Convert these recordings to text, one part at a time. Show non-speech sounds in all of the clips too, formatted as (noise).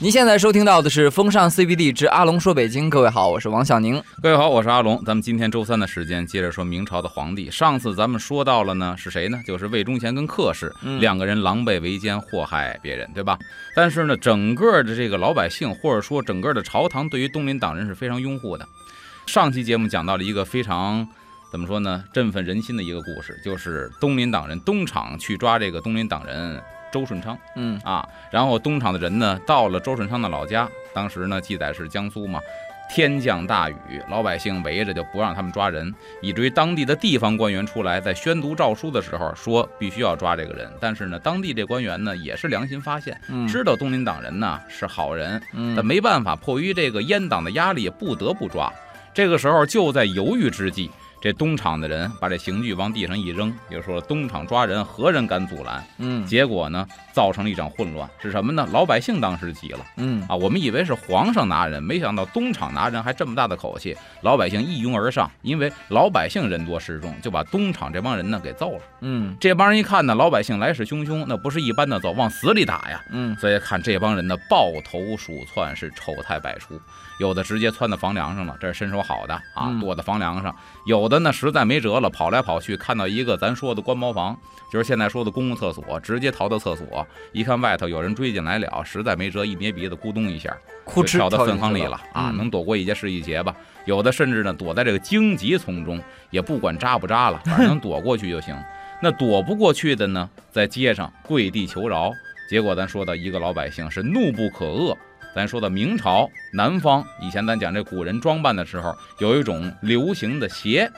您现在收听到的是《风尚 CBD 之阿龙说北京》，各位好，我是王小宁。各位好，我是阿龙。咱们今天周三的时间，接着说明朝的皇帝。上次咱们说到了呢，是谁呢？就是魏忠贤跟克氏、嗯两个人狼狈为奸，祸害别人，对吧？但是呢，整个的这个老百姓，或者说整个的朝堂，对于东林党人是非常拥护的。上期节目讲到了一个非常怎么说呢，振奋人心的一个故事，就是东林党人东厂去抓这个东林党人周顺昌。嗯啊，然后东厂的人呢，到了周顺昌的老家，当时呢记载是江苏嘛，天降大雨，老百姓围着就不让他们抓人，以至于当地的地方官员出来在宣读诏书的时候说必须要抓这个人，但是呢，当地这官员呢也是良心发现，嗯知道东林党人呢是好人，嗯但没办法，迫于这个阉党的压力，不得不抓。这个时候就在犹豫之际，这东厂的人把这刑具往地上一扔，也就说东厂抓人，何人敢阻拦？嗯结果呢，造成了一场混乱，是什么呢？老百姓当时急了嗯啊！我们以为是皇上拿人，没想到东厂拿人还这么大的口气，老百姓一拥而上，因为老百姓人多势众，就把东厂这帮人呢给揍了。嗯这帮人一看呢，老百姓来势汹汹，那不是一般的走，往死里打呀！嗯所以看这帮人呢，抱头鼠窜，是丑态百出，有的直接窜到房梁上了，这是身手好的啊嗯，躲在房梁上；有的呢实在没辙了，跑来跑去，看到一个咱说的官茅房，就是现在说的公共厕所，直接逃到厕所，一看外头有人追进来了，实在没辙，一捏鼻子，咕咚一下，哭哧就跳到粪坑里了啊！嗯能躲过一劫是一劫吧。有的甚至呢躲在这个荆棘丛中，也不管扎不扎了，反正能 (laughs) 躲过去就行。那躲不过去的呢，在街上跪地求饶。结果咱说到一个老百姓是怒不可遏。咱说的明朝南方，以前咱讲这古人装扮的时候，有一种流行的鞋，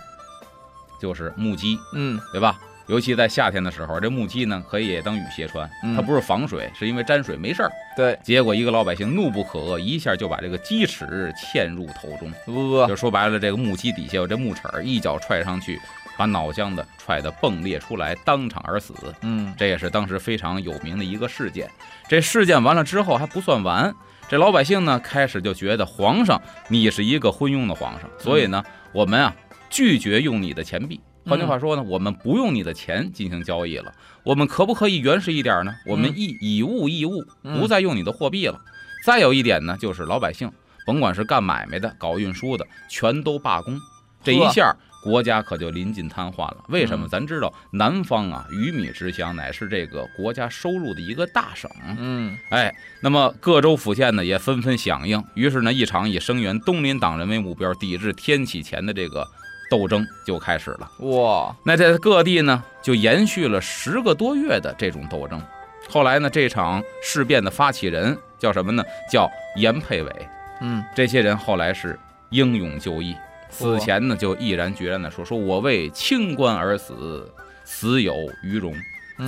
就是木屐，嗯对吧？尤其在夏天的时候，这木屐呢可以当雨鞋穿，嗯它不是防水，是因为沾水没事儿。对结果一个老百姓怒不可遏，一下就把这个鸡齿嵌入头中，呃就说白了，这个木屐底下有这木齿儿，一脚踹上去，把脑浆子踹得迸裂出来，当场而死。嗯这也是当时非常有名的一个事件。这事件完了之后还不算完，这老百姓呢开始就觉得皇上你是一个昏庸的皇上，所以呢我们啊拒绝用你的钱币。换句话说呢，我们不用你的钱进行交易了，我们可不可以原始一点呢？我们以以物易物，嗯不再用你的货币了。再有一点呢，就是老百姓，甭管是干买卖的、搞运输的，全都罢工。这一下，国家可就临近瘫痪了。为什么？嗯咱知道南方啊，鱼米之乡，乃是这个国家收入的一个大省。嗯哎，那么各州府县呢也纷纷响应，于是呢，一场以声援东林党人为目标，抵制天启前的这个斗争就开始了。哇那在各地呢，就延续了十个多月的这种斗争。后来呢，这场事变的发起人叫什么呢？叫严佩伟。嗯这些人后来是英勇就义，死前呢就毅然决然的说：“说我为清官而死，死有余荣。”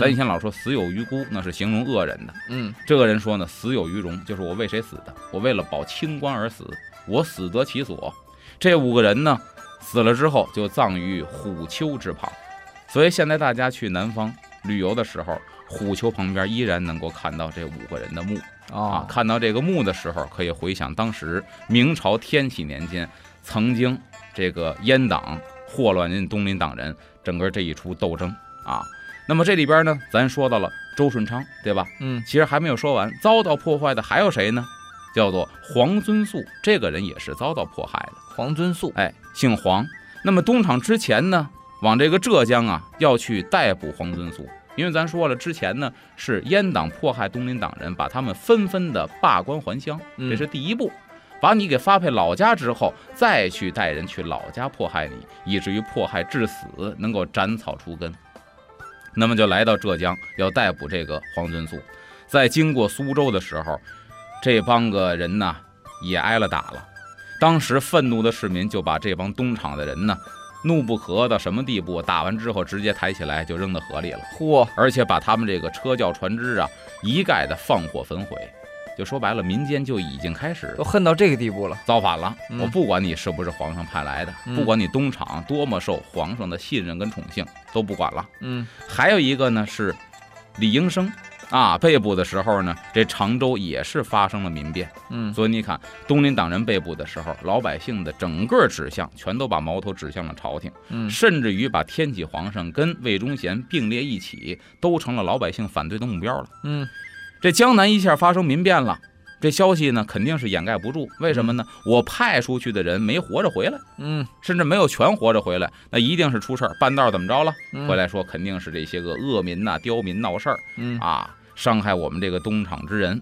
咱以前老说死有余辜，那是形容恶人的。嗯这个人说呢，死有余荣，就是我为谁死的？我为了保清官而死，我死得其所。这五个人呢，死了之后就葬于虎丘之旁。所以现在大家去南方旅游的时候，虎丘旁边依然能够看到这五个人的墓啊。啊看到这个墓的时候，可以回想当时明朝天启年间曾经这个阉党祸乱人东林党人整个这一出斗争啊。那么这里边呢，咱说到了周顺昌，对吧？嗯其实还没有说完，遭到破坏的还有谁呢？叫做黄遵素，这个人也是遭到迫害的。黄遵素哎，姓黄。那么东厂之前呢，往这个浙江啊要去逮捕黄遵素，因为咱说了，之前呢是阉党迫害东林党人，把他们纷纷的罢官还乡，嗯这是第一步。把你给发配老家之后，再去带人去老家迫害你，以至于迫害致死，能够斩草除根。那么就来到浙江，要逮捕这个黄遵素。在经过苏州的时候，这帮个人呢也挨了打了。当时愤怒的市民就把这帮东厂的人呢，怒不可遏到什么地步？打完之后直接抬起来就扔到河里了，嚯而且把他们这个车轿船只啊一概的放火焚毁。就说白了，民间就已经开始都恨到这个地步了造反了。嗯我不管你是不是皇上派来的，嗯不管你东厂多么受皇上的信任跟宠幸，都不管了。嗯还有一个呢是李应生啊，被捕的时候呢，这常州也是发生了民变。嗯所以你看，东林党人被捕的时候，老百姓的整个指向全都把矛头指向了朝廷，嗯甚至于把天启皇上跟魏忠贤并列一起，都成了老百姓反对的目标了。嗯这江南一下发生民变了，这消息呢肯定是掩盖不住，为什么呢？我派出去的人没活着回来，嗯，甚至没有全活着回来，那一定是出事儿。半道怎么着了？嗯回来说肯定是这些个恶民呐、刁民闹事儿嗯啊，伤害我们这个东厂之人。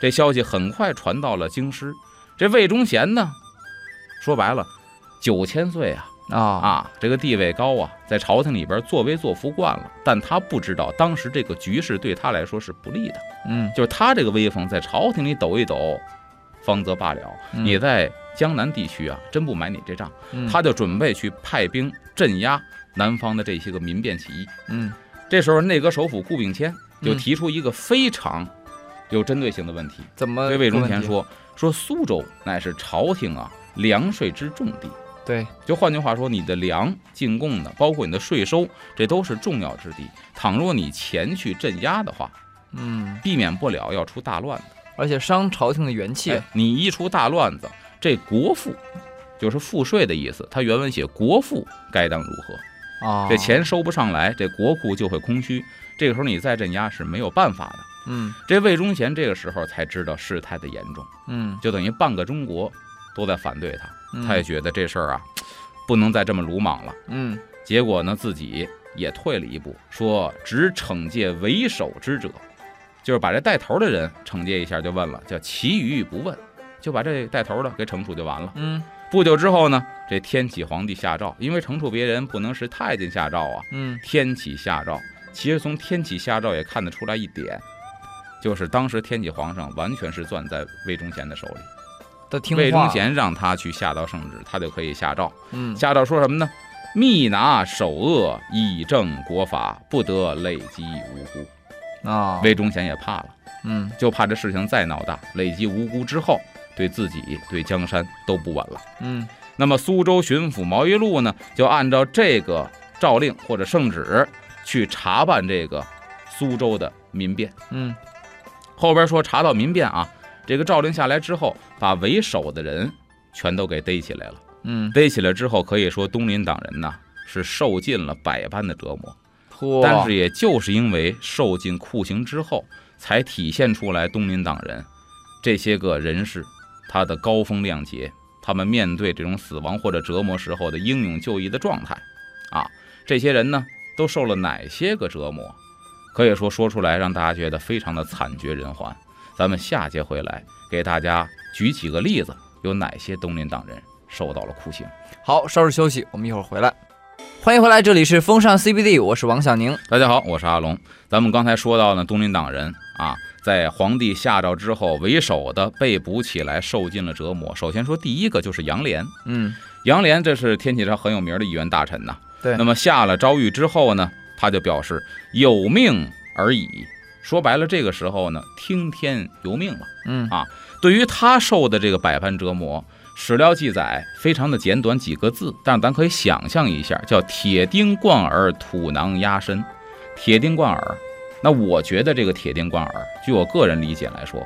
这消息很快传到了京师。这魏忠贤呢，说白了，九千岁啊啊啊，这个地位高啊，在朝廷里边作威作福惯了，但他不知道当时这个局势对他来说是不利的，嗯，就是他这个威风在朝廷里抖一抖，方则罢了。嗯你在江南地区啊，真不买你这账。嗯他就准备去派兵镇压南方的这些个民变起义。嗯这时候，内阁首辅顾秉谦就嗯提出一个非常有针对性的问题，怎么对魏忠贤说：“说苏州乃是朝廷啊粮税之重地。对，就换句话说，你的粮进贡的，包括你的税收，这都是重要之地。倘若你前去镇压的话，嗯，避免不了要出大乱的。而且伤朝廷的元气哎，你一出大乱子，这国赋就是赋税的意思。它原文写国赋该当如何？啊，这钱收不上来，这国库就会空虚。这个时候你再镇压是没有办法的。嗯这魏忠贤这个时候才知道事态的严重，嗯，就等于半个中国都在反对他，嗯他也觉得这事儿啊不能再这么鲁莽了。嗯结果呢，自己也退了一步，说只惩戒为首之者，就是把这带头的人惩戒一下，就问了，叫其余不问，就把这带头的给惩处就完了。嗯不久之后呢，这天启皇帝下诏，因为惩处别人不能是太监下诏啊，嗯天启下诏。其实从天启下诏也看得出来一点，就是当时天启皇上完全是攥在魏忠贤的手里，的听话，魏忠贤让他去下道圣旨，他就可以下诏。嗯下诏说什么呢？密拿首恶，以正国法，不得累积无辜。啊，魏忠贤也怕了，嗯就怕这事情再闹大，累积无辜之后，对自己、对江山都不稳了。嗯那么苏州巡抚毛一禄呢，就按照这个诏令或者圣旨去查办这个苏州的民变。嗯后边说查到民变啊，这个诏令下来之后，把为首的人全都给逮起来了。嗯，逮起来之后，可以说东林党人呐是受尽了百般的折磨，但是也就是因为受尽酷刑之后，才体现出来东林党人这些个人士他的高风亮节，他们面对这种死亡或者折磨时候的英勇就义的状态啊。这些人呢，都受了哪些个折磨？可以说说出来让大家觉得非常的惨绝人寰。咱们下节回来给大家举几个例子，有哪些东林党人受到了酷刑？好，稍事休息，我们一会儿回来。欢迎回来，这里是风尚 CBD，我是王小宁。大家好，我是阿龙。咱们刚才说到呢，东林党人啊，在皇帝下诏之后，为首的被捕起来，受尽了折磨。首先说第一个就是杨涟，嗯，杨涟这是天启朝很有名的一员大臣呐。对那么下了诏狱之后呢，他就表示有命而已。说白了，这个时候呢，听天由命了。嗯啊对于他受的这个百般折磨，史料记载非常的简短，几个字，但是咱可以想象一下，叫铁钉贯耳，土囊压身。铁钉贯耳，那我觉得这个铁钉贯耳，据我个人理解来说，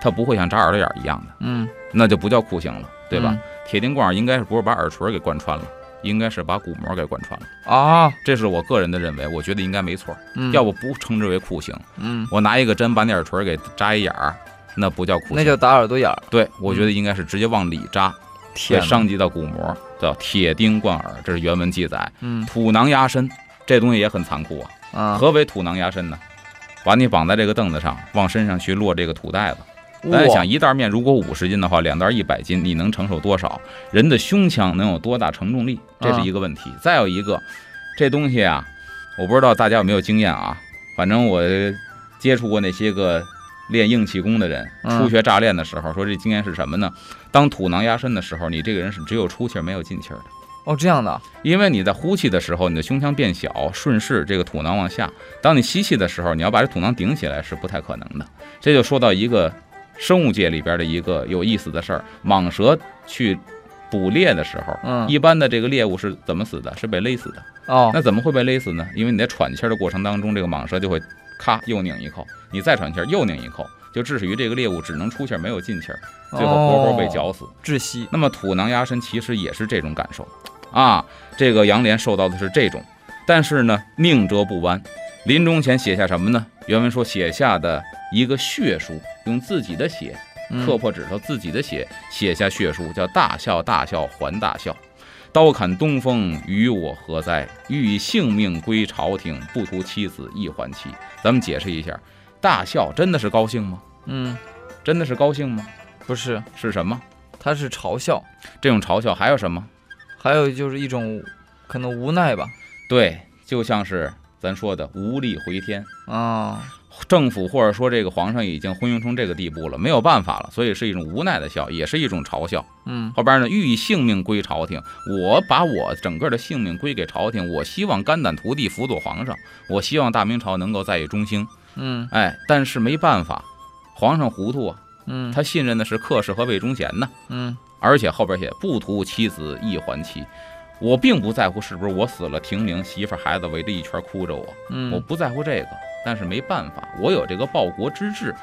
它不会像扎耳朵眼儿一样的，嗯，那就不叫酷刑了，对吧？嗯铁钉贯耳应该是不是把耳垂给贯穿了，应该是把鼓膜给贯穿了，啊，这是我个人的认为，我觉得应该没错，嗯，要不不称之为酷刑。嗯，我拿一个针把你耳垂给扎一眼儿，那不叫酷刑，那叫打耳朵眼儿。对，我觉得应该是直接往里扎，会伤及到骨膜，叫铁钉贯耳，这是原文记载。嗯土囊压身，这东西也很残酷啊。啊，何为土囊压身呢？把你绑在这个凳子上，往身上去落这个土袋子。咱哇想，一袋面如果五十斤的话，两袋一百斤，你能承受多少？人的胸腔能有多大承重力？这是一个问题。再有一个，这东西啊，我不知道大家有没有经验啊，反正我接触过那些个练硬气功的人，嗯初学乍练的时候，说这经验是什么呢？当土囊压身的时候，你这个人是只有出气儿没有进气儿的。哦，这样的，因为你在呼气的时候，你的胸腔变小，顺势这个土囊往下；当你吸气的时候，你要把这土囊顶起来是不太可能的。这就说到一个生物界里边的一个有意思的事儿：蟒蛇去捕猎的时候，嗯，一般的这个猎物是怎么死的？是被勒死的。哦，那怎么会被勒死呢？因为你在喘气儿的过程当中，这个蟒蛇就会咔又拧一口，你再喘气儿又拧一口，就致使于这个猎物只能出气儿没有进气儿，最后活活被哦绞死。窒息。那么土囊压身其实也是这种感受啊。这个杨涟受到的是这种，但是呢，宁折不弯。临终前写下什么呢？原文说写下的一个血书，用自己的血嗯刻破指头自己的血，写下血书，叫大笑大笑还大笑。刀砍东风，与我何哉？欲以性命归朝廷，不图妻子亦还妻。咱们解释一下，大笑真的是高兴吗？嗯，真的是高兴吗？不是，是什么？他是嘲笑，这种嘲笑还有什么？还有就是一种可能无奈吧。对，就像是咱说的无力回天。啊，政府或者说这个皇上已经昏庸成这个地步了，没有办法了，所以是一种无奈的笑，也是一种嘲笑。嗯后边呢，欲以性命归朝廷，我把我整个的性命归给朝廷，我希望肝胆涂地辅佐皇上，我希望大明朝能够再以中兴。嗯哎，但是没办法，皇上糊涂啊，嗯，他信任的是客氏和魏忠贤呢，嗯而且后边写不图妻子亦还妻。我并不在乎是不是我死了停灵，媳妇孩子围着一圈哭着我，我嗯不在乎这个，但是没办法，我有这个报国之志，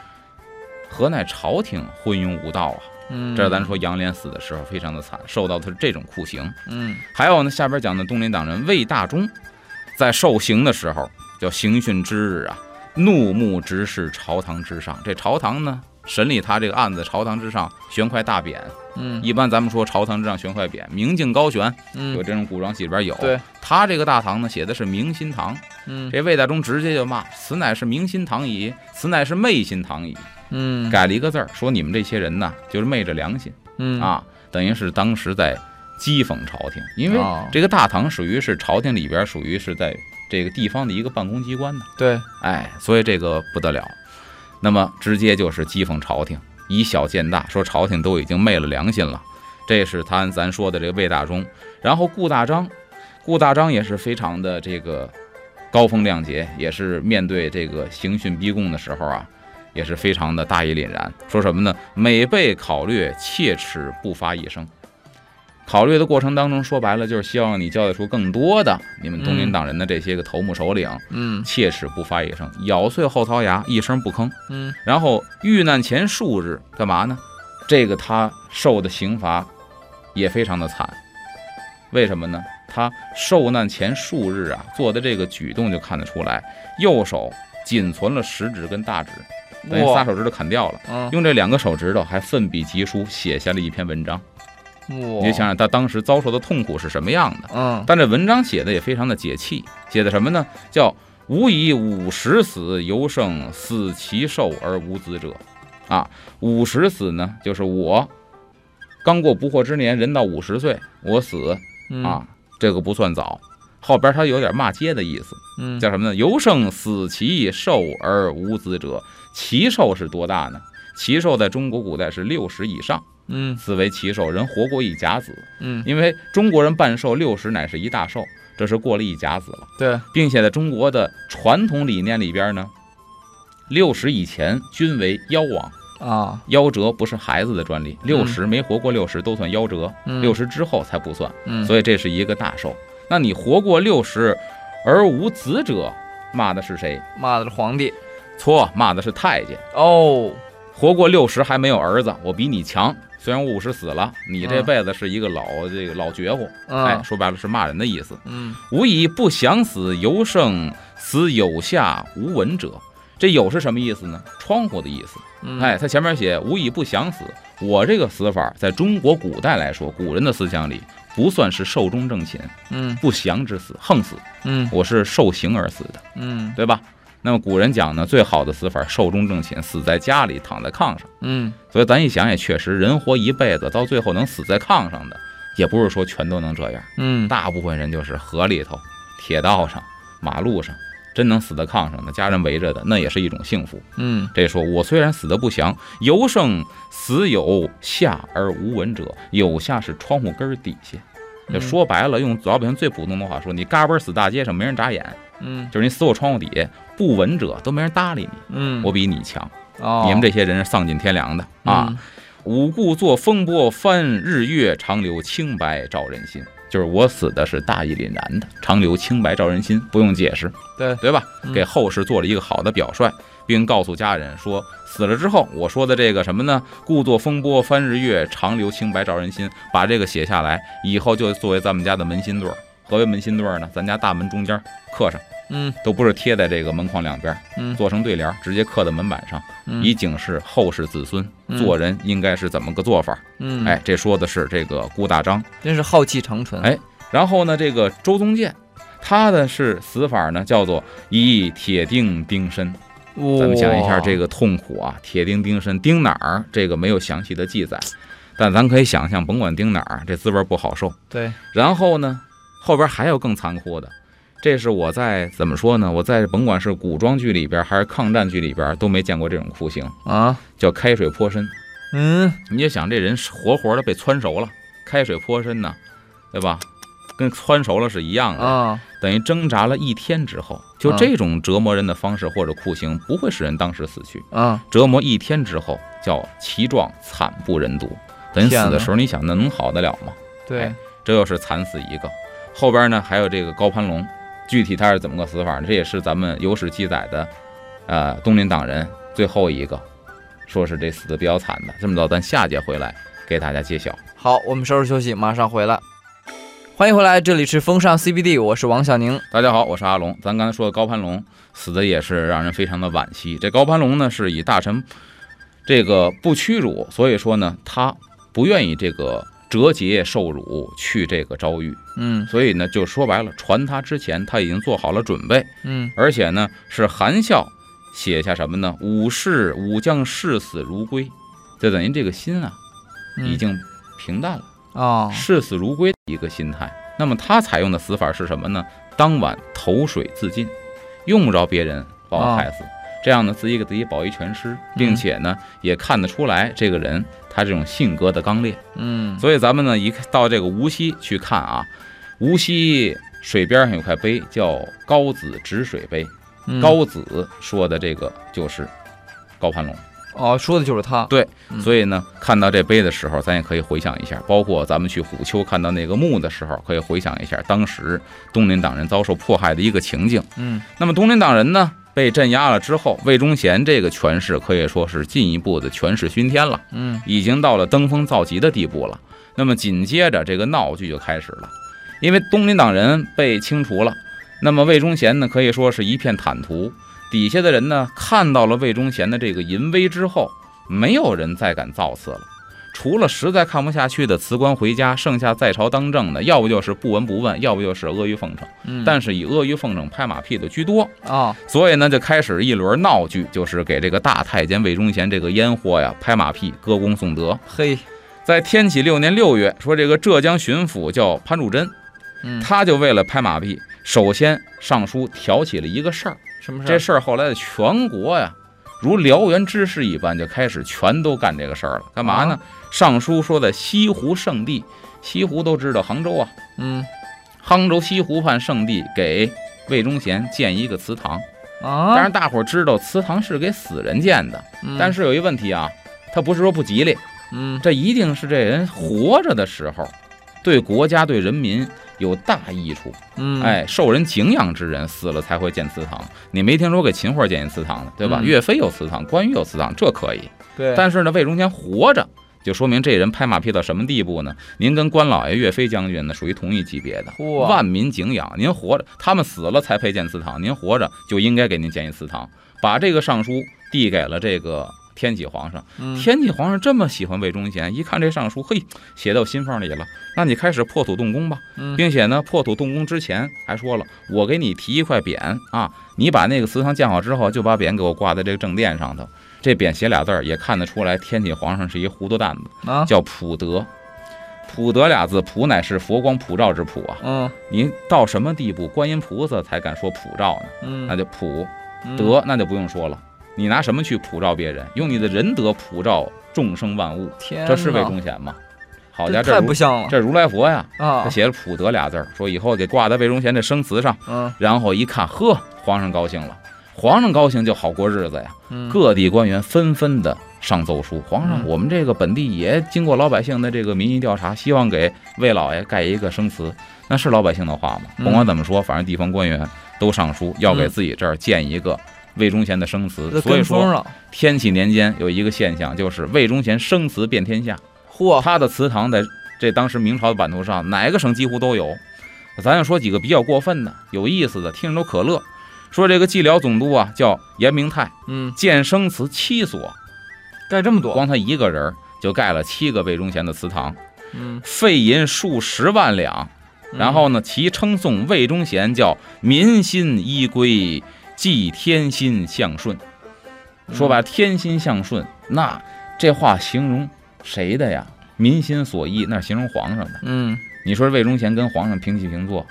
何奈朝廷昏庸无道啊！嗯，这咱说杨涟死的时候非常的惨，受到的是这种酷刑。嗯还有呢，下边讲的东林党人魏大忠，在受刑的时候叫刑讯之日啊，怒目直视朝堂之上。这朝堂呢，审理他这个案子，朝堂之上悬块大匾。嗯一般咱们说朝堂之上悬块匾，明镜高悬，有嗯，这种古装戏里边有。对，他这个大堂呢，写的是明心堂。嗯这魏大忠直接就骂：“此乃是明心堂矣，此乃是昧心堂矣。”嗯改了一个字儿，说你们这些人呐，就是昧着良心嗯，啊，等于是当时在讥讽朝廷，因为哦这个大堂属于是朝廷里边属于是在这个地方的一个办公机关呢，对，哎，所以这个不得了。那么直接就是讥讽朝廷，以小见大，说朝廷都已经昧了良心了。这是他咱说的这个魏大忠，然后顾大章，顾大章也是非常的这个高风亮节，也是面对这个刑讯逼供的时候啊，也是非常的大义凛然。说什么呢？每被考虑，切齿不发一声。考虑的过程当中，说白了就是希望你交代出更多的你们东林党人的这些个头目首领，嗯切齿不发一声，咬碎后槽牙，一声不吭。嗯然后遇难前数日干嘛呢？这个他受的刑罚也非常的惨。为什么呢？他受难前数日啊，做的这个举动就看得出来，右手仅存了食指跟大指，等于仨手指头砍掉了，嗯用这两个手指头还奋笔疾书写下了一篇文章。哇，你就想想他当时遭受的痛苦是什么样的。嗯但这文章写的也非常的解气，写的什么呢？叫“吾以五十死，犹胜死其寿而无子者”。啊，五十死呢，就是我刚过不惑之年，人到五十岁，我死嗯啊，这个不算早。后边他有点骂街的意思，嗯叫什么呢？犹胜死其寿而无子者。其寿是多大呢？其寿在中国古代是六十以上，嗯此为奇寿。人活过一甲子，嗯因为中国人办寿六十乃是一大寿，这是过了一甲子了，对，并且在中国的传统理念里边呢，六十以前均为夭亡，啊夭折不是孩子的专利，六十没活过六十都算夭折，嗯六十之后才不算，嗯所以这是一个大寿。那你活过六十而无子者，骂的是谁？骂的是皇帝错，骂的是太监。哦，活过六十还没有儿子，我比你强。虽然我五十死了，你这嗯辈子是一个老这个老绝户，哎，嗯说白了是骂人的意思。嗯吾以不想死，犹胜死有下无闻者。这有是什么意思呢？窗户的意思。嗯哎，他前面写吾以不想死，我这个死法在中国古代来说，古人的思想里不算是寿终正寝，嗯不祥之死，横死，嗯我是受刑而死的，嗯对吧？那么古人讲呢，最好的死法寿终正寝，死在家里，躺在炕上。嗯所以咱一想也确实，人活一辈子，到最后能死在炕上的，也不是说全都能这样。嗯大部分人就是河里头、铁道上、马路上，真能死在炕上的，家人围着的，那也是一种幸福。嗯这说我虽然死得不祥，犹胜死有下而无闻者。有下是窗户根儿底下。就嗯说白了，用老百姓最普通的话说，你嘎嘣死大街上，没人眨眼，嗯就是你死我窗户底下，不闻者都没人搭理你，嗯，我比你强。哦你们这些人是丧尽天良的啊！吾故作风波翻日月，长留清白照人心。就是我死的是大义凛然的，长留清白照人心，不用解释，对对吧？嗯给后世做了一个好的表率，并告诉家人说，死了之后我说的这个什么呢？故作风波翻日月，长留清白照人心，把这个写下来，以后就作为咱们家的门心对儿。何为门心对儿呢？咱家大门中间刻上，嗯都不是贴在这个门框两边，嗯做成对联，直接刻在门板上，嗯以警示后世子孙嗯做人应该是怎么个做法。嗯，哎，，这说的是这个顾大章。真是浩气长存。哎然后呢，这个周宗建，他的是死法呢，叫做以铁钉钉身。哇，咱们想一下这个痛苦啊，铁钉钉身，钉哪儿？这个没有详细的记载，但咱可以想象，甭管钉哪儿，这滋味不好受。对，然后呢，后边还有更残酷的，这是我在怎么说呢？我在甭管是古装剧里边还是抗战剧里边都没见过这种酷刑，啊，叫开水泼身。嗯你就想这人是活活的被汆熟了，开水泼身呢，对吧？跟汆熟了是一样的，啊，等于挣扎了一天之后，就啊这种折磨人的方式或者酷刑，不会使人当时死去。啊，折磨一天之后，叫其状惨不忍睹。等于死的时候，你想那能好得了吗？对哎，这又是惨死一个。后边呢还有这个高攀龙，具体他是怎么个死法呢？这也是咱们有史记载的，呃，东林党人最后一个，说是这死的比较惨的。这么着，咱下节回来给大家揭晓。好，我们稍事休息，马上回来。欢迎回来，这里是风尚 CBD，我是王小宁。大家好，我是阿龙。咱刚才说的高攀龙死的也是让人非常的惋惜。这高攀龙呢是以大臣这个不屈辱，所以说呢他不愿意这个折节受辱去这个遭遇，嗯。所以呢就说白了，传他之前他已经做好了准备，嗯。而且呢是含笑写下什么呢？武士武将视死如归，就等于这个心啊嗯。已经平淡了。啊，视死如归的一个心态。那么他采用的死法是什么呢？当晚投水自尽，用不着别人把我害死，这样呢自己给自己保一全尸，并且呢也看得出来这个人他这种性格的刚烈。嗯所以咱们呢一到这个无锡去看啊，无锡水边上有块碑叫高子止水碑，嗯高子说的这个就是高攀龙。哦，说的就是他。对嗯所以呢，看到这碑的时候，咱也可以回想一下，包括咱们去虎丘看到那个墓的时候，可以回想一下当时东林党人遭受迫害的一个情景。嗯那么东林党人呢被镇压了之后，魏忠贤这个权势可以说是进一步的权势熏天了，嗯已经到了登峰造极的地步了。那么紧接着这个闹剧就开始了，因为东林党人被清除了，那么魏忠贤呢可以说是一片坦途，底下的人呢看到了魏忠贤的这个淫威之后，没有人再敢造次了。除了实在看不下去的辞官回家，剩下在朝当政的，要不就是不闻不问，要不就是阿谀奉承。嗯，但是以阿谀奉承、拍马屁的居多，啊，所以呢，就开始一轮闹剧，就是给这个大太监魏忠贤这个烟货呀拍马屁、歌功颂德。嘿，在天启六年六月，说这个浙江巡抚叫潘汝贞，嗯，他就为了拍马屁，首先上书挑起了一个事儿。什么事儿？这事儿后来的全国呀，如燎原之势一般，就开始全都干这个事儿了。干嘛呢？上书说的西湖圣地，西湖都知道杭州啊，嗯杭州西湖畔圣地给魏忠贤建一个祠堂。啊，当然，大伙儿知道祠堂是给死人建的，嗯，但是有一问题啊，他不是说不吉利，嗯这一定是这人活着的时候，对国家对人民有大益处，嗯，哎，受人敬仰之人死了才会建祠堂。你没听说给秦桧建一祠堂的，对吧？嗯岳飞有祠堂，关羽有祠堂，这可以。对，但是呢，魏忠贤活着，就说明这人拍马屁到什么地步呢？您跟关老爷、岳飞将军呢属于同一级别的，万民敬仰。您活着，他们死了才配建祠堂，您活着就应该给您建一祠堂。把这个上书递给了这个天启皇上。嗯天启皇上这么喜欢魏忠贤，一看这上书，嘿，写到心缝里了。那你开始破土动工吧，嗯并且呢，破土动工之前还说了，我给你提一块匾啊，你把那个祠堂建好之后，就把匾给我挂在这个正殿上头。这匾写俩字儿，也看得出来，天启皇上是一糊涂蛋子，啊，叫普德。普德俩字，普乃是佛光普照之普啊。嗯你到什么地步，观音菩萨才敢说普照呢？嗯，那就普嗯德，那就不用说了。你拿什么去普照别人？用你的仁德普照众生万物，天，这是魏忠贤吗？好家伙，这太不像了这如来佛呀！啊他，写了“普德”俩字儿，说以后得挂在魏忠贤这生祠上。嗯然后一看，呵，皇上高兴了，皇上高兴就好过日子呀。嗯，各地官员纷纷的上奏书，皇上，嗯我们这个本地也经过老百姓的这个民意调查，希望给魏老爷盖一个生祠。那是老百姓的话吗？嗯甭管怎么说，反正地方官员都上书要给嗯自己这儿建一个魏忠贤的生祠。所以说，天启年间有一个现象，就是魏忠贤生祠遍天下。嚯，他的祠堂在这当时明朝的版图上，哪个省几乎都有。咱就说几个比较过分的、有意思的，听着都可乐。说这个蓟辽总督啊叫严明泰，嗯，建生祠七所，盖这么多，光他一个人儿就盖了七个魏忠贤的祠堂，嗯，费银数十万两。然后呢，其称颂魏忠贤叫民心依归，祭天心向顺。说白了，天心向顺，那这话形容谁的呀？民心所依，那是形容皇上的。嗯，你说魏忠贤跟皇上平起平坐，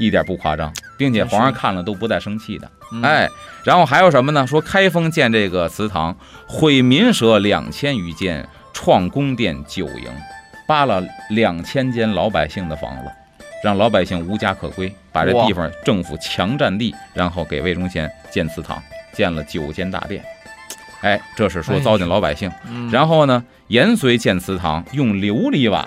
一点不夸张，并且皇上看了都不带生气的。嗯，哎，然后还有什么呢？说开封建这个祠堂，毁民舍两千余间，创宫殿九营，扒了两千间老百姓的房子，让老百姓无家可归，把这地方政府强占地，然后给魏忠贤建祠堂，建了九间大殿。哎，这是说糟践老百姓。嗯，然后呢，延绥建祠堂用琉璃瓦，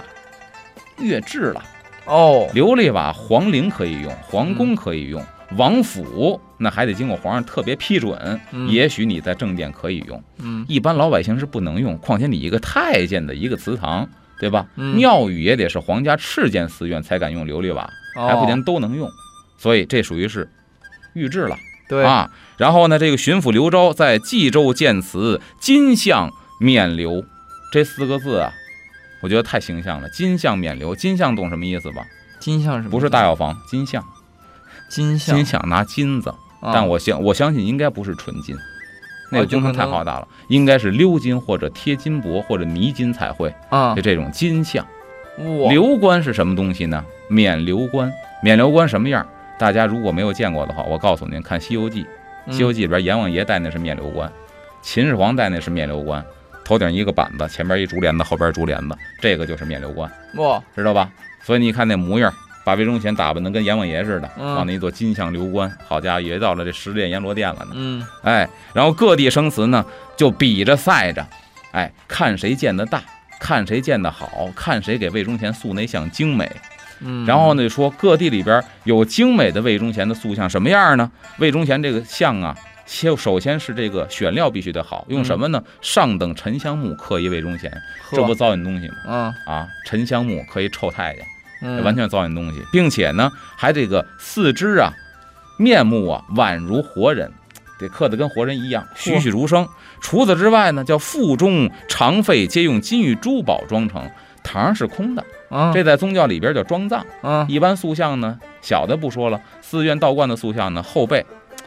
越制了。哦，琉璃瓦皇陵可以用，皇宫可以用，王府那还得经过皇上特别批准，嗯。也许你在正殿可以用，嗯，一般老百姓是不能用。况且你一个太监的一个祠堂，对吧？嗯。庙宇也得是皇家敕建寺院才敢用琉璃瓦，还不哦，见都能用，所以这属于是预制了。对，啊。然后呢，这个巡抚刘昭在冀州建祠金像面流，这四个字啊，我觉得太形象了。金像冕旒，金像懂什么意思吧？金像是不是大药房，金像，金像，金像拿金子，啊但我相我相信应该不是纯金，那个工程哦就可能太浩大了，应该是鎏金或者贴金箔或者泥金彩绘，啊就，这种金像。哇，旒冠是什么东西呢？冕旒冠，冕旒冠什么样？大家如果没有见过的话，我告诉您，看《西游记》，《西游嗯记》里边阎王爷戴那是冕旒冠，秦始皇戴那是冕旒冠，头顶一个板子，前边一竹帘子，后边竹帘子，这个就是冕旒冠。哇，知道吧？所以你看那模样，把魏忠贤打扮得跟阎王爷似的，嗯往那一座金像流冠，好家伙，也到了这十殿阎罗殿了呢。嗯，哎，然后各地生祠呢就比着赛着，哎，看谁建的大，看谁建的好，看谁给魏忠贤塑那像精美。嗯，然后呢，就说各地里边有精美的魏忠贤的塑像，什么样呢？魏忠贤这个像啊，先首先是这个选料必须得好，用什么呢？上等沉香木刻一魏忠贤，这不糟践东西吗？嗯啊，沉香木可以臭太监。嗯，完全糟践东西，并且呢，还这个四肢啊、面目啊，宛如活人，得刻得跟活人一样，栩栩如生。除此之外呢，叫腹中肠肺皆用金玉珠宝装成，堂是空的。啊，这在宗教里边叫装藏。啊一般塑像呢，小的不说了，寺院道观的塑像呢，后背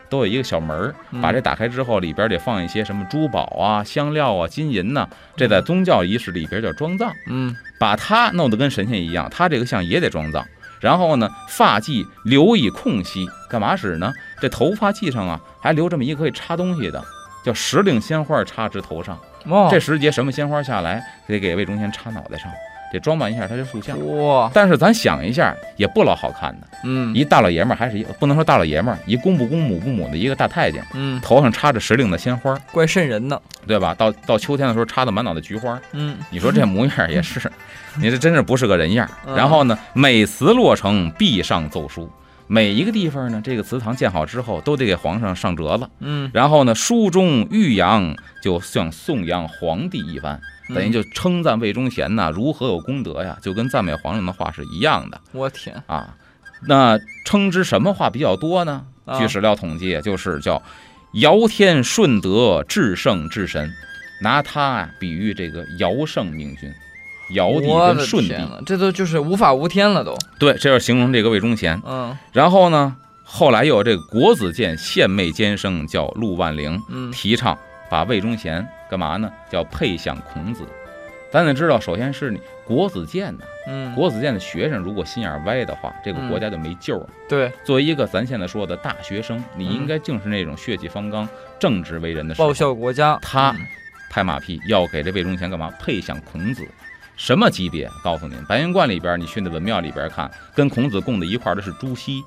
都有一个小门把这打开之后，里边得放一些什么珠宝啊、香料啊、金银呐、这在宗教仪式里边叫装葬。嗯把它弄得跟神仙一样，他这个像也得装葬。然后呢，发髻留以空隙，干嘛使呢？这头发髻上啊，还留这么一个可以插东西的，叫时令鲜花插枝头上。哦，这时节什么鲜花下来，得给魏忠贤插脑袋上，得装扮一下他这塑像。哇，但是咱想一下，也不老好看的。嗯。一大老爷们儿，还是一不能说大老爷们儿，一公不公母不母的一个大太监，嗯，头上插着时令的鲜花，怪瘆人的，对吧？到到秋天的时候，插的满脑袋菊花。嗯。你说这模样也是，(laughs) 你这真是不是个人样然后呢，每祠落成必上奏书，每一个地方呢，这个祠堂建好之后，都得给皇上上折子。嗯，然后呢，书中欲扬，就像颂扬皇帝一番，等于嗯就称赞魏忠贤呐如何有功德呀，就跟赞美皇上的话是一样的我天，啊。那称之什么话比较多呢？啊据史料统计，就是叫尧天顺德至圣至神，拿他啊比喻这个尧圣明君，尧帝跟舜帝。天，这都就是无法无天了都，对，这是形容这个魏忠贤。嗯然后呢，后来又有这个国子监献媚监生叫陆万龄，嗯提倡把魏忠贤干嘛呢？叫配享孔子。咱得知道，首先是你国子监呐，嗯，国子监的学生如果心眼歪的话，这个国家就没救了。对作为一个咱现在说的大学生，你应该正是那种血气方刚、正直为人的时候报效国家，他嗯拍马屁，要给这魏忠贤干嘛？配享孔子。什么级别？告诉您，白云观里边，你去那文庙里边看，跟孔子供在一块的是朱熹，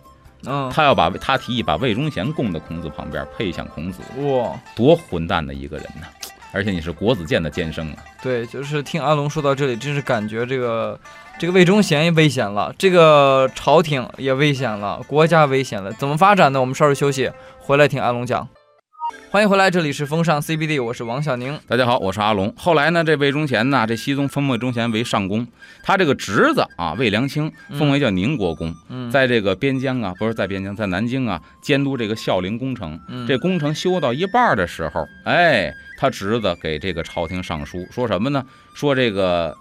嗯，他要把他提议把魏忠贤供到孔子旁边，配享孔子，哇，多混蛋的一个人呢！而且你是国子监的监生啊，对，就是听阿龙说到这里，真是感觉这个这个魏忠贤也危险了，这个朝廷也危险了，国家危险了，怎么发展呢？我们稍事休息，回来听阿龙讲。欢迎回来，这里是风尚 CBD，我是王小宁。大家好，我是阿龙。后来呢，这魏忠贤呢，这熹宗封魏忠贤为上公，他这个侄子啊魏良卿封为叫宁国公，嗯，在这个边疆啊，不是在边疆，在南京啊，监督这个孝陵工程。嗯这工程修到一半的时候，哎，他侄子给这个朝廷上书，说什么呢？说这个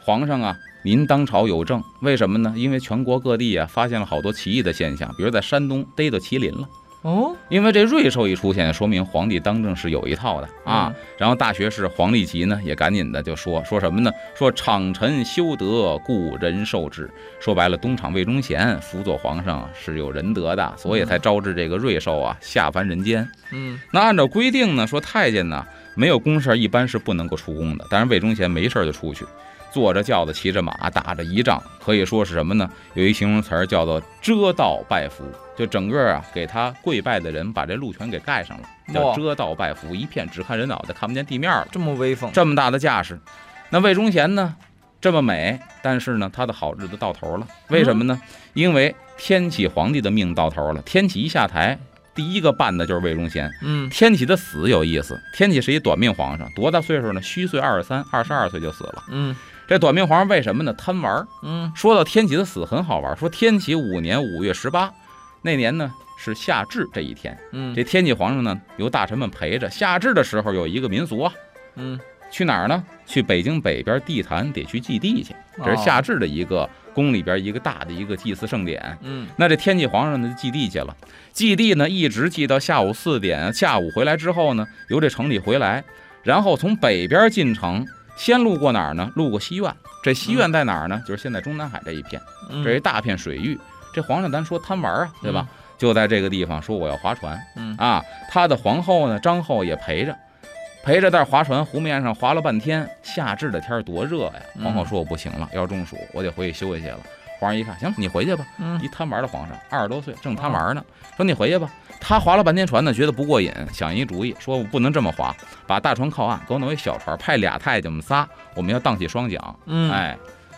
皇上啊，您当朝有政，为什么呢？因为全国各地啊发现了好多奇异的现象，比如在山东逮到麒麟了。哦，因为这瑞兽一出现，说明皇帝当政是有一套的啊。嗯然后大学士黄立奇呢，也赶紧的就说说什么呢？说厂臣修德，故人受之。说白了，东厂魏忠贤辅佐皇上是有仁德的，所以才招致这个瑞兽啊下凡人间。嗯那按照规定呢，说太监呢没有公事儿一般是不能够出宫的，但是魏忠贤没事儿就出去。坐着轿子，骑着马，打着仪仗，可以说是什么呢？有一形容词儿叫做遮道拜服，就整个啊给他跪拜的人把这路全给盖上了，叫遮道拜服，一片只看人脑袋，看不见地面了。这么威风，这么大的架势，那魏忠贤呢，这么美，但是呢，他的好日子到头了。为什么呢？因为天启皇帝的命到头了。天启一下台，第一个办的就是魏忠贤。嗯天启的死有意思，天启是一短命皇上，多大岁数呢？虚岁二十三，二十二岁就死了。嗯这短命皇上为什么呢？贪玩儿。嗯说到天启的死很好玩儿，说天启五年五月十八，那年呢是夏至这一天。嗯，这天启皇上呢由大臣们陪着，夏至的时候有一个民俗啊，嗯，去哪儿呢？去北京北边地坛得去祭地去，这是哦夏至的一个宫里边一个大的一个祭祀盛典。嗯那这天启皇上呢，祭地去了，祭地呢一直祭到下午四点，下午回来之后呢，由这城里回来，然后从北边进城，先路过哪儿呢？路过西苑。这西苑在哪儿呢？就是现在中南海这一片，嗯，这一大片水域。这皇上咱说贪玩啊，对吧？就在这个地方说我要划船嗯啊，他的皇后呢张后也陪着。陪着在划船，湖面上划了半天。夏至的天儿多热呀！嗯皇后说：“我不行了，要中暑，我得回去休息去了。”皇上一看，行，你回去吧。嗯一贪玩的皇上，二十多岁正贪玩呢，说你回去吧。他划了半天船呢，觉得不过瘾，想一主意，说我不能这么划，把大船靠岸，给我弄一小船，派俩太监，我们仨，我们要荡起双桨。嗯，哎，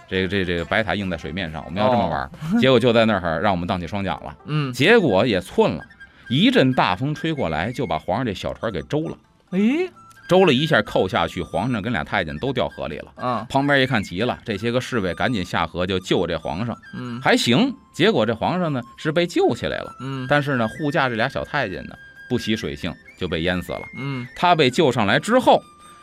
这个这个这个白塔映在水面上，我们要这么玩。结果就在那儿让我们荡起双桨了，嗯，结果也寸了，一阵大风吹过来，就把皇上这小船给周了，诶，周了一下扣下去，皇上跟俩太监都掉河里了。啊，旁边一看急了，这些个侍卫赶紧下河就救这皇上。嗯还行。结果这皇上呢是被救起来了，嗯但是呢护驾这俩小太监呢不习水性就被淹死了。嗯他被救上来之后，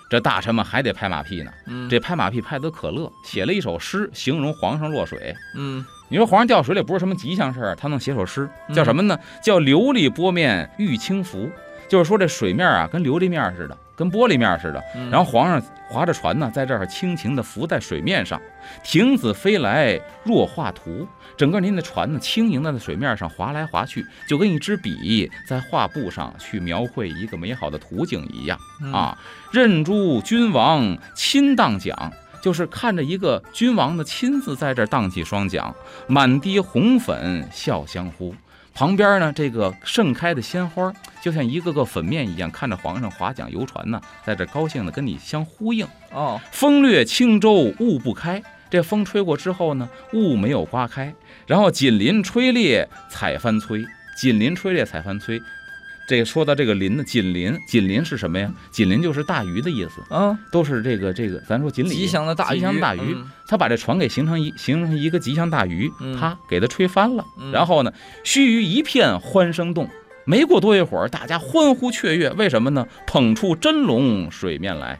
这大臣们还得拍马屁呢。嗯，这拍马屁拍得可乐，写了一首诗形容皇上落水。嗯你说皇上掉水里不是什么吉祥事儿，他能写首诗叫什么呢？叫琉璃波面玉清浮，就是说这水面啊跟琉璃面似的，跟玻璃面似的。嗯，然后皇上划着船呢，在这儿轻轻地浮在水面上，亭子飞来若画图。整个您的船呢，轻盈的在水面上划来划去，就跟一支笔在画布上去描绘一个美好的图景一样嗯，啊！任诸君王亲荡桨，就是看着一个君王呢亲自在这儿荡起双桨，满滴红粉笑相呼。旁边呢，这个盛开的鲜花，就像一个个粉面一样，看着皇上划桨游船呢，在这高兴的跟你相呼应。哦，风掠轻舟雾不开，这风吹过之后呢，雾没有刮开，然后锦鳞吹裂彩帆催，锦鳞吹裂彩帆催。这个说到这个鳞呢，锦鳞，锦鳞是什么呀？锦鳞就是大鱼的意思，啊，都是这个这个，咱说锦鲤，吉祥的大鱼，吉祥大鱼嗯他把这船给形成一形成一个吉祥大鱼嗯，啪给它吹翻了。嗯然后呢，须臾一片欢声动。没过多一会儿，大家欢呼雀跃，为什么呢？捧出真龙水面来，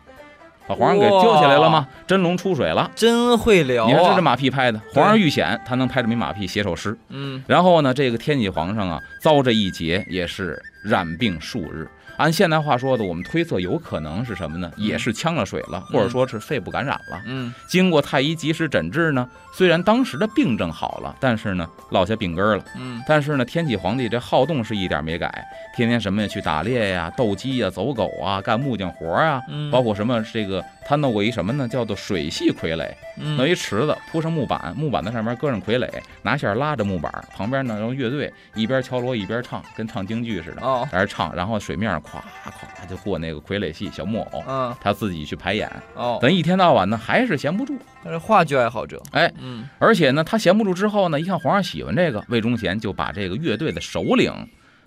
把皇上给救起来了吗？真龙出水了。真会聊你看这马屁拍的，皇上遇险，他能拍这么一马屁写首诗。嗯然后呢，这个天启皇上啊，遭这一劫也是染病数日。按现代话说的，我们推测有可能是什么呢？也是呛了水了，或者说是肺部感染了。嗯经过太医及时诊治呢，虽然当时的病症好了，但是呢落下病根儿了。嗯但是呢，天启皇帝这好动是一点没改，天天什么呀去打猎呀、斗鸡呀、走狗啊、干木匠活啊，嗯，包括什么这个他弄过一什么呢？叫做水系傀儡，弄嗯一池子铺上木板，木板的上面搁上傀儡，拿线拉着木板，旁边呢用乐队一边敲锣一边唱，跟唱京剧似的，哦，在那唱，然后水面上咵咵就过那个傀儡戏小木偶，嗯他自己去排演，哦，等一天到晚呢还是闲不住。他是话剧爱好者，哎，嗯而且呢，他闲不住之后呢，一看皇上喜欢这个，魏忠贤就把这个乐队的首领，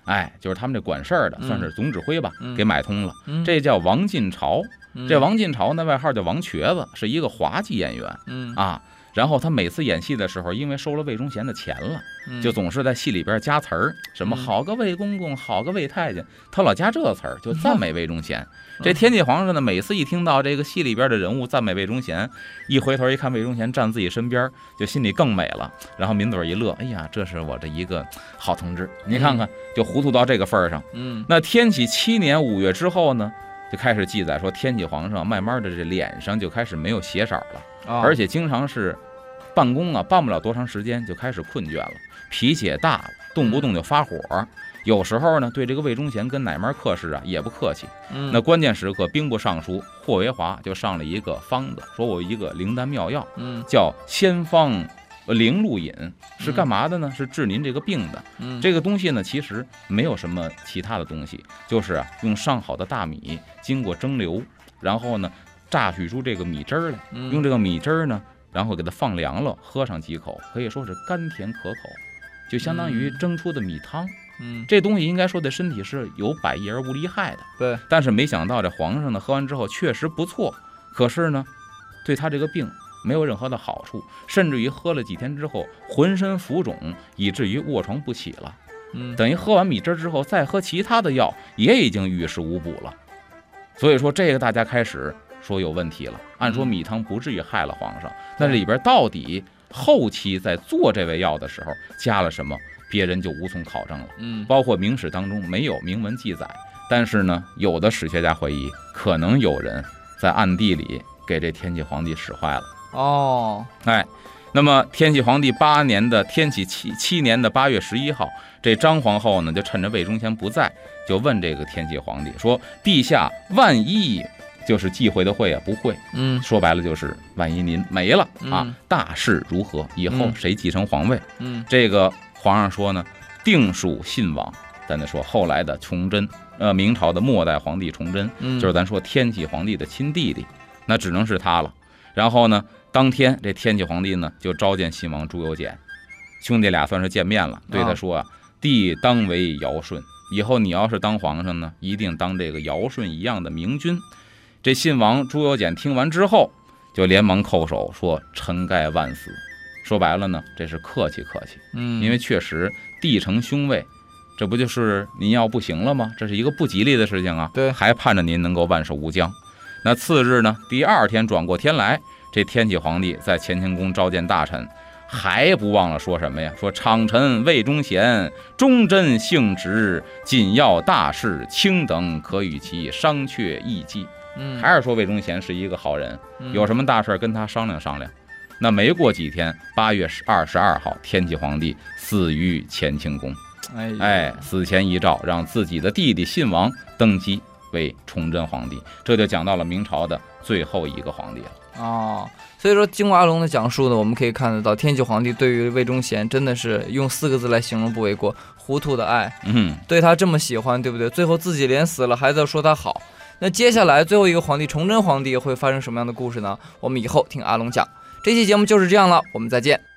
哎，就是他们这管事儿的，嗯算是总指挥吧，嗯给买通了。嗯这叫王进朝，嗯这王进朝呢，外号叫王瘸子，是一个滑稽演员嗯啊。然后他每次演戏的时候，因为收了魏忠贤的钱了，嗯。就总是在戏里边加词儿，什么嗯好个魏公公，好个魏太监，他老加这词儿，就赞美魏忠贤。(laughs) 嗯。这天启皇上呢，每次一听到这个戏里边的人物赞美魏忠贤，一回头一看魏忠贤站自己身边，就心里更美了，然后抿嘴一乐，哎呀，这是我的一个好同志。你看看，就糊涂到这个份儿上。嗯。那天启七年五月之后呢，就开始记载说，天启皇上慢慢的这脸上就开始没有血色了，啊而且经常是办公啊，办不了多长时间就开始困倦了，脾气也大了，动不动就发火。有时候呢，对这个魏忠贤跟哪门客氏啊也不客气。嗯那关键时刻，兵部尚书霍维华就上了一个方子，说我一个灵丹妙药，嗯叫仙方呃灵露饮，是干嘛的呢？是治您这个病的。嗯这个东西呢，其实没有什么其他的东西，就是啊，用上好的大米经过蒸馏，然后呢榨取出这个米汁儿来，嗯用这个米汁儿呢，然后给它放凉了，喝上几口，可以说是甘甜可口，就相当于嗯蒸出的米汤。嗯这东西应该说对身体是有百益而无一害的。对但是没想到这皇上呢，喝完之后确实不错，可是呢，对他这个病没有任何的好处，甚至于喝了几天之后浑身浮肿，以至于卧床不起了。嗯等于喝完米汁之后再喝其他的药，也已经于事无补了。所以说这个大家开始说有问题了。按说嗯米汤不至于害了皇上，那里边到底后期在做这味药的时候加了什么，别人就无从考证了。嗯包括明史当中没有明文记载，但是呢，有的史学家怀疑，可能有人在暗地里给这天启皇帝使坏了。哦哎，那么天启皇帝八年的天启七七年的八月十一号，这张皇后呢就趁着魏忠贤不在，就问这个天启皇帝说：“陛下，万一就是忌讳的讳啊，不会，嗯说白了就是万一您没了啊嗯，大事如何？以后嗯谁继承皇位？”嗯这个皇上说呢，定属信王。咱再说后来的崇祯，呃，明朝的末代皇帝崇祯，嗯就是咱说天启皇帝的亲弟弟，那只能是他了。然后呢，当天这天启皇帝呢就召见信王朱由检，兄弟俩算是见面了，对他说啊，帝当为尧舜，以后你要是当皇上呢，一定当这个尧舜一样的明君。这信王朱由检听完之后，就连忙叩首说：“臣盖万死。”说白了呢，这是客气客气。嗯因为确实帝承兄位，这不就是您要不行了吗？这是一个不吉利的事情啊。对还盼着您能够万寿无疆。那次日呢，第二天转过天来，这天启皇帝在乾清宫召见大臣，还不忘了说什么呀？说长臣魏忠贤忠贞性直，紧要大事，卿等可与其商榷议计。嗯还是说魏忠贤是一个好人，有什么大事儿跟他商量商量。那没过几天，八月十二十二号，天启皇帝死于乾清宫。哎哎，死前遗诏让自己的弟弟信王登基为崇祯皇帝，这就讲到了明朝的最后一个皇帝了。哦，所以说经过阿龙的讲述呢，我们可以看得到天启皇帝对于魏忠贤真的是用四个字来形容不为过，糊涂的爱。嗯，对他这么喜欢，对不对？最后自己连死了还在说他好。那接下来最后一个皇帝崇祯皇帝会发生什么样的故事呢？我们以后听阿龙讲。这期节目就是这样了，我们再见。